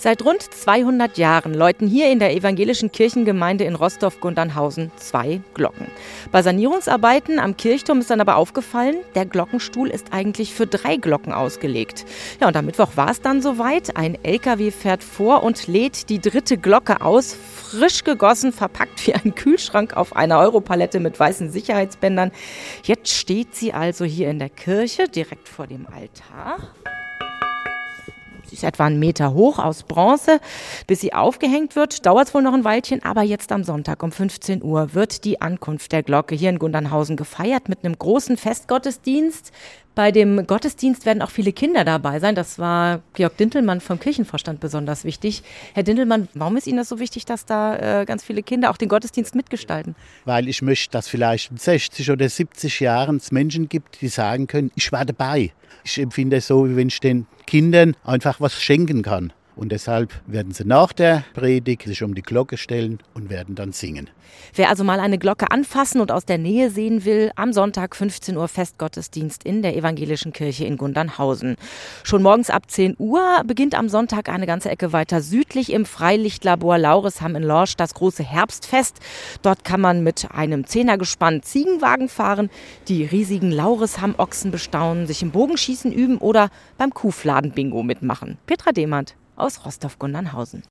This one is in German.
Seit rund 200 Jahren läuten hier in der evangelischen Kirchengemeinde in Rostorf-Gundernhausen zwei Glocken. Bei Sanierungsarbeiten am Kirchturm ist dann aber aufgefallen, der Glockenstuhl ist eigentlich für drei Glocken ausgelegt. Ja, und am Mittwoch war es dann soweit. Ein LKW fährt vor und lädt die dritte Glocke aus, frisch gegossen, verpackt wie ein Kühlschrank auf einer Europalette mit weißen Sicherheitsbändern. Jetzt steht sie also hier in der Kirche, direkt vor dem Altar. Ist etwa einen Meter hoch aus Bronze. Bis sie aufgehängt wird, dauert es wohl noch ein Weilchen, aber jetzt am Sonntag um 15 Uhr wird die Ankunft der Glocke hier in Gundernhausen gefeiert mit einem großen Festgottesdienst. Bei dem Gottesdienst werden auch viele Kinder dabei sein. Das war Georg Dintelmann vom Kirchenvorstand besonders wichtig. Herr Dintelmann, warum ist Ihnen das so wichtig, dass da äh, ganz viele Kinder auch den Gottesdienst mitgestalten? Weil ich möchte, dass vielleicht in 60 oder 70 Jahren es Menschen gibt, die sagen können, ich war dabei. Ich empfinde es so, wie wenn ich den Kindern einfach was schenken kann. Und deshalb werden sie nach der Predigt sich um die Glocke stellen und werden dann singen. Wer also mal eine Glocke anfassen und aus der Nähe sehen will, am Sonntag 15 Uhr Festgottesdienst in der evangelischen Kirche in Gundernhausen. Schon morgens ab 10 Uhr beginnt am Sonntag eine ganze Ecke weiter südlich im Freilichtlabor Lauresham in Lorsch das große Herbstfest. Dort kann man mit einem Zehnergespann Ziegenwagen fahren, die riesigen Lauresham-Ochsen bestaunen, sich im Bogenschießen üben oder beim Kuhfladen-Bingo mitmachen. Petra Demand aus Rostov-Gundernhausen.